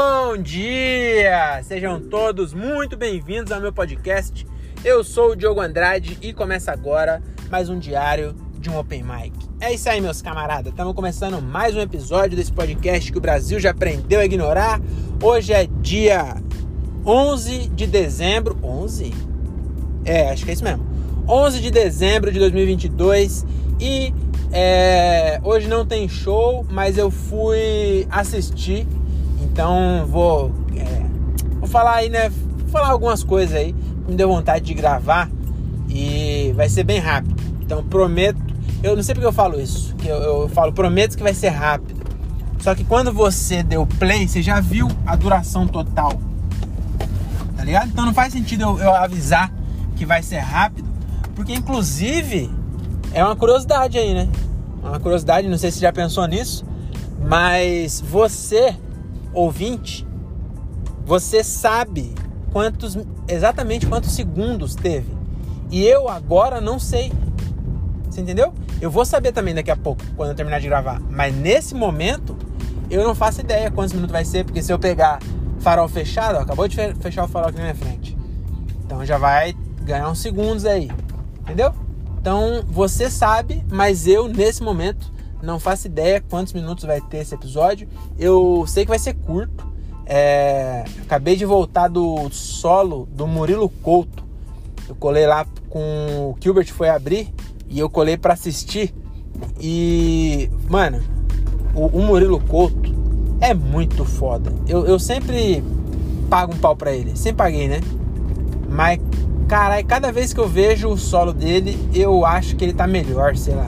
Bom dia! Sejam todos muito bem-vindos ao meu podcast. Eu sou o Diogo Andrade e começa agora mais um diário de um Open Mic. É isso aí, meus camaradas. Estamos começando mais um episódio desse podcast que o Brasil já aprendeu a ignorar. Hoje é dia 11 de dezembro. 11? É, acho que é isso mesmo. 11 de dezembro de 2022 e é, hoje não tem show, mas eu fui assistir, então vou, é, vou falar aí, né? Vou falar algumas coisas aí, me deu vontade de gravar e vai ser bem rápido. Então prometo, eu não sei porque eu falo isso, que eu, eu falo prometo que vai ser rápido. Só que quando você deu play, você já viu a duração total, tá ligado? Então não faz sentido eu, eu avisar que vai ser rápido, porque inclusive é uma curiosidade aí, né? Uma curiosidade, não sei se já pensou nisso, mas você, ouvinte, você sabe quantos exatamente quantos segundos teve. E eu agora não sei. Você entendeu? Eu vou saber também daqui a pouco, quando eu terminar de gravar. Mas nesse momento, eu não faço ideia quantos minutos vai ser, porque se eu pegar farol fechado, ó, acabou de fechar o farol aqui na minha frente. Então já vai ganhar uns segundos aí. Entendeu? Então você sabe, mas eu nesse momento não faço ideia quantos minutos vai ter esse episódio. Eu sei que vai ser curto. É... Acabei de voltar do solo do Murilo Couto. Eu colei lá com o Gilbert foi abrir e eu colei para assistir. E, mano, o, o, Murilo Couto é muito foda. Eu, eu sempre pago um pau pra ele. Sempre paguei, né? Mas Caralho, cada vez que eu vejo o solo dele, eu acho que ele tá melhor, sei lá.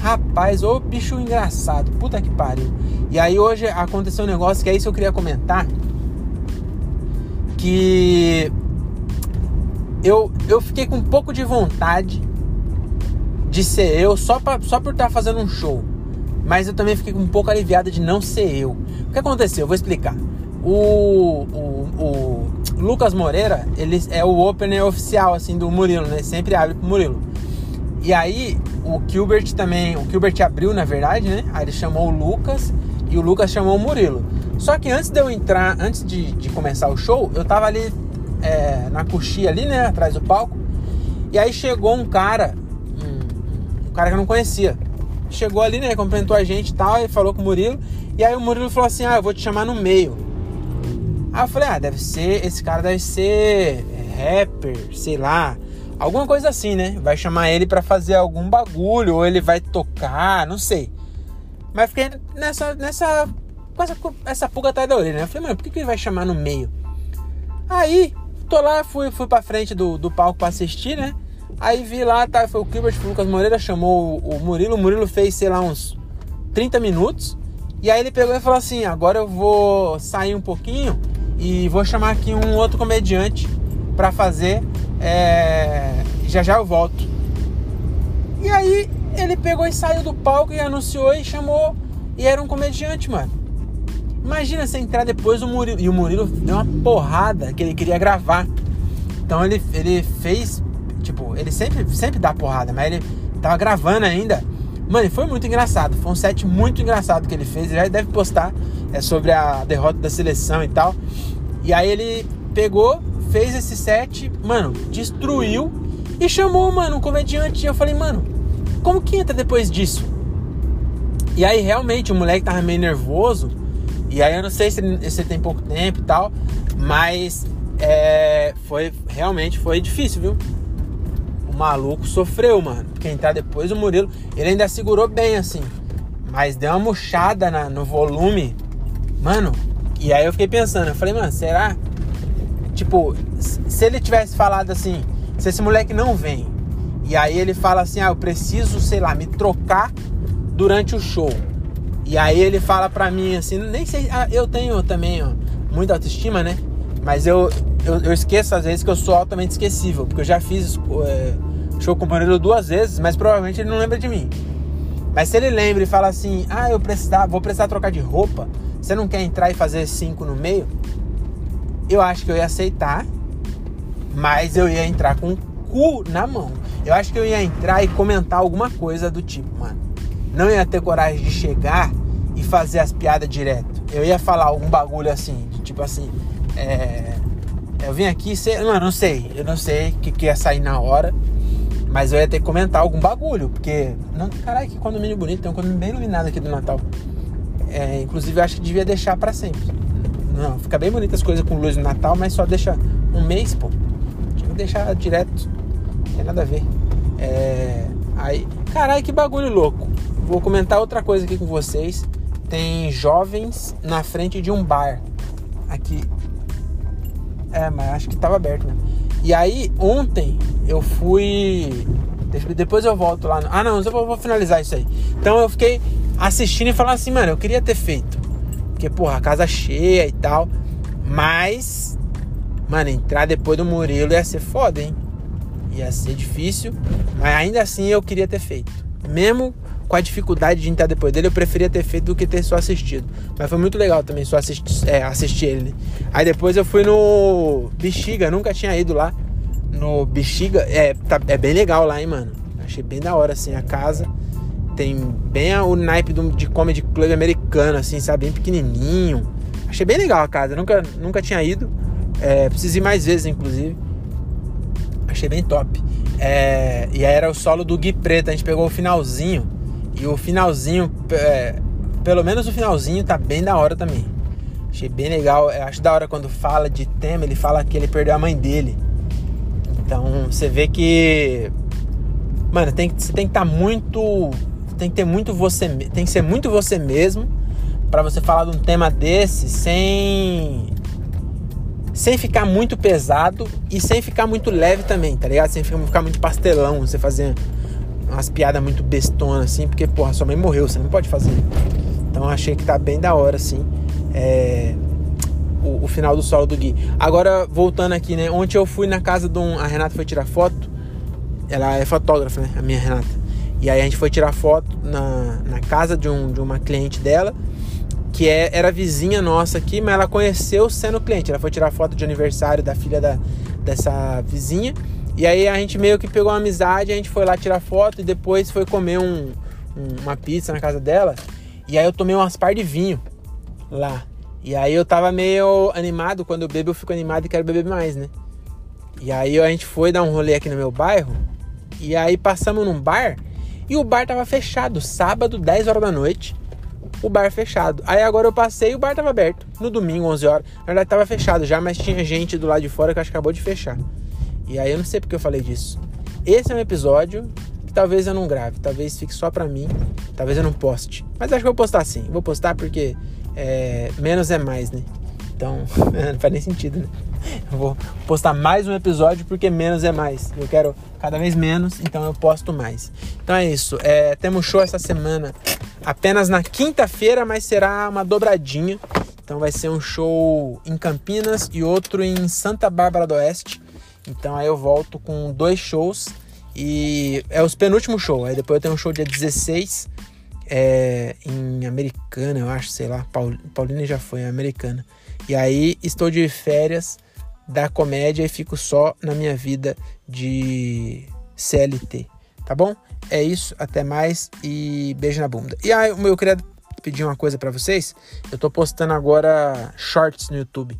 Rapaz, ô bicho engraçado, puta que pariu. E aí hoje aconteceu um negócio que é isso que eu queria comentar. Que eu, eu fiquei com um pouco de vontade de ser eu só, pra, só por estar tá fazendo um show. Mas eu também fiquei um pouco aliviado de não ser eu. O que aconteceu? Eu vou explicar. O, o, o Lucas Moreira, ele é o opener oficial assim do Murilo, né? Sempre abre pro Murilo. E aí o Gilbert também, o Gilbert abriu na verdade, né? Aí ele chamou o Lucas e o Lucas chamou o Murilo. Só que antes de eu entrar, antes de, de começar o show, eu tava ali é, na coxia ali, né? Atrás do palco. E aí chegou um cara, um, um cara que eu não conhecia. Chegou ali, né? Cumprimentou a gente e tal, e falou com o Murilo. E aí o Murilo falou assim: Ah, eu vou te chamar no meio. Aí eu falei, ah, deve ser, esse cara deve ser rapper, sei lá, alguma coisa assim, né? Vai chamar ele para fazer algum bagulho, ou ele vai tocar, não sei. Mas fiquei nessa, nessa, com essa, essa pulga atrás da orelha, né? Eu falei, mano, por que, que ele vai chamar no meio? Aí, tô lá, fui, fui pra frente do, do palco pra assistir, né? Aí vi lá, tá, foi o Gilbert o Lucas Moreira, chamou o, o Murilo, o Murilo fez, sei lá, uns 30 minutos. E aí ele pegou e falou assim, agora eu vou sair um pouquinho e vou chamar aqui um outro comediante para fazer. É... Já já eu volto. E aí ele pegou e saiu do palco e anunciou e chamou. E era um comediante, mano. Imagina você entrar depois do Murilo. E o Murilo deu uma porrada que ele queria gravar. Então ele, ele fez. Tipo, ele sempre, sempre dá porrada, mas ele tava gravando ainda. Mano, foi muito engraçado. Foi um set muito engraçado que ele fez. Ele deve postar é, sobre a derrota da seleção e tal. E aí ele pegou, fez esse set, mano, destruiu e chamou, mano, um comediante. E eu falei, mano, como que entra depois disso? E aí realmente o moleque tava meio nervoso. E aí eu não sei se se tem pouco tempo e tal. Mas é, foi realmente foi difícil, viu? O maluco sofreu, mano. Porque entrar depois o Murilo, ele ainda segurou bem assim. Mas deu uma murchada na, no volume. Mano, e aí eu fiquei pensando, eu falei, mano, será? Tipo, se ele tivesse falado assim, se esse moleque não vem, e aí ele fala assim, ah, eu preciso, sei lá, me trocar durante o show. E aí ele fala pra mim assim, nem sei, ah, eu tenho também ó, muita autoestima, né? Mas eu, eu, eu, esqueço às vezes que eu sou altamente esquecível, porque eu já fiz é, show com o Murilo duas vezes, mas provavelmente ele não lembra de mim. Mas se ele lembra e fala assim, ah, eu precisar, vou precisar trocar de roupa, você não quer entrar e fazer cinco no meio? Eu acho que eu ia aceitar, mas eu ia entrar com o cu na mão. Eu acho que eu ia entrar e comentar alguma coisa do tipo, mano. Não ia ter coragem de chegar e fazer as piadas direto. Eu ia falar algum bagulho assim, tipo assim, é, eu vim aqui, cê, não, não sei, eu não sei o que, que ia sair na hora, mas eu ia ter que comentar algum bagulho, porque, não, caralho, que condomínio bonito, tem um condomínio bem iluminado aqui do Natal. É, inclusive, eu acho que devia deixar para sempre. Não, fica bem bonita as coisas com luz no Natal, mas só deixa um mês, pô. Tinha que deixar direto, não tem nada a ver. É, aí, caralho, que bagulho louco. Vou comentar outra coisa aqui com vocês. Tem jovens na frente de um bar aqui. É, mas acho que tava aberto, né? E aí, ontem eu fui. Depois eu volto lá. No... Ah, não, eu vou, vou finalizar isso aí. Então eu fiquei assistindo e falando assim, mano, eu queria ter feito. Porque, porra, casa cheia e tal. Mas, mano, entrar depois do Murilo ia ser foda, hein? Ia ser difícil. Mas ainda assim eu queria ter feito. Mesmo com a dificuldade de entrar depois dele, eu preferia ter feito do que ter só assistido. Mas foi muito legal também só assistir, é, assistir ele? Aí depois eu fui no Bexiga, nunca tinha ido lá. No Bexiga, é, tá, é bem legal lá, hein, mano? Achei bem da hora, assim, a casa. Tem bem o naipe de comedy club americano, assim, sabe? Bem pequenininho. Achei bem legal a casa, nunca, nunca tinha ido. É, preciso ir mais vezes, inclusive. Achei bem top. É, e aí era o solo do Gui Preto, a gente pegou o finalzinho e o finalzinho, é, pelo menos o finalzinho tá bem da hora também. Achei bem legal. Eu acho da hora quando fala de tema, ele fala que ele perdeu a mãe dele. Então você vê que. Mano, tem, você tem que estar tá muito. Tem que ter muito você. Tem que ser muito você mesmo para você falar de um tema desse sem. Sem ficar muito pesado e sem ficar muito leve também, tá ligado? Sem ficar muito pastelão, você fazer umas piadas muito bestonas, assim, porque, porra, sua mãe morreu, você não pode fazer. Então achei que tá bem da hora, assim. É, o, o, final do solo do Gui. Agora, voltando aqui, né? Ontem eu fui na casa de um. A Renata foi tirar foto. Ela é fotógrafa, né? A minha Renata. E aí a gente foi tirar foto na, na casa de, um, de uma cliente dela, que é, era vizinha nossa aqui, mas ela conheceu sendo cliente. Ela foi tirar foto de aniversário da filha da, dessa vizinha. E aí a gente meio que pegou uma amizade, a gente foi lá tirar foto e depois foi comer um, um, uma pizza na casa dela. E aí eu tomei umas par de vinho lá. E aí eu tava meio animado, quando eu bebo eu fico animado e quero beber mais, né? E aí a gente foi dar um rolê aqui no meu bairro. E aí passamos num bar e o bar tava fechado, sábado, 10 horas da noite. O bar fechado. Aí agora eu passei e o bar tava aberto. No domingo, 11 horas. Na verdade tava fechado já, mas tinha gente do lado de fora que acho que acabou de fechar. E aí eu não sei porque eu falei disso. Esse é um episódio que talvez eu não grave, talvez fique só pra mim, talvez eu não poste. Mas acho que vou postar sim. Vou postar porque é, menos é mais, né? Então, não faz nem sentido, né? Eu vou postar mais um episódio porque menos é mais. Eu quero cada vez menos, então eu posto mais. Então é isso. É, temos show essa semana apenas na quinta-feira, mas será uma dobradinha. Então vai ser um show em Campinas e outro em Santa Bárbara do Oeste. Então aí eu volto com dois shows e é os penúltimos shows. Aí depois eu tenho um show dia 16 é, em Americana, eu acho, sei lá. Paulina já foi, Americana. E aí estou de férias da comédia e fico só na minha vida de CLT. Tá bom? É isso, até mais e beijo na bunda. E aí, eu queria pedir uma coisa para vocês. Eu tô postando agora shorts no YouTube.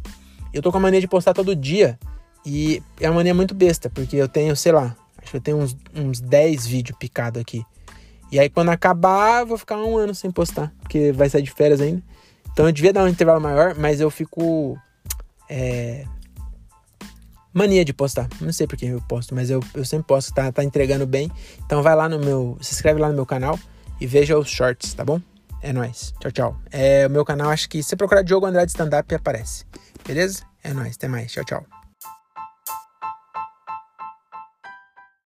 Eu tô com a mania de postar todo dia e é uma mania muito besta, porque eu tenho, sei lá, acho que eu tenho uns, uns 10 vídeos picados aqui. E aí quando acabar, eu vou ficar um ano sem postar, porque vai sair de férias ainda. Então eu devia dar um intervalo maior, mas eu fico. É, mania de postar. Não sei porque eu posto, mas eu, eu sempre posto, tá, tá entregando bem. Então vai lá no meu. Se inscreve lá no meu canal e veja os shorts, tá bom? É nóis. Tchau, tchau. É, o meu canal, acho que se você procurar Diogo Andrade Stand Up, aparece. Beleza? É nóis. Até mais. Tchau, tchau.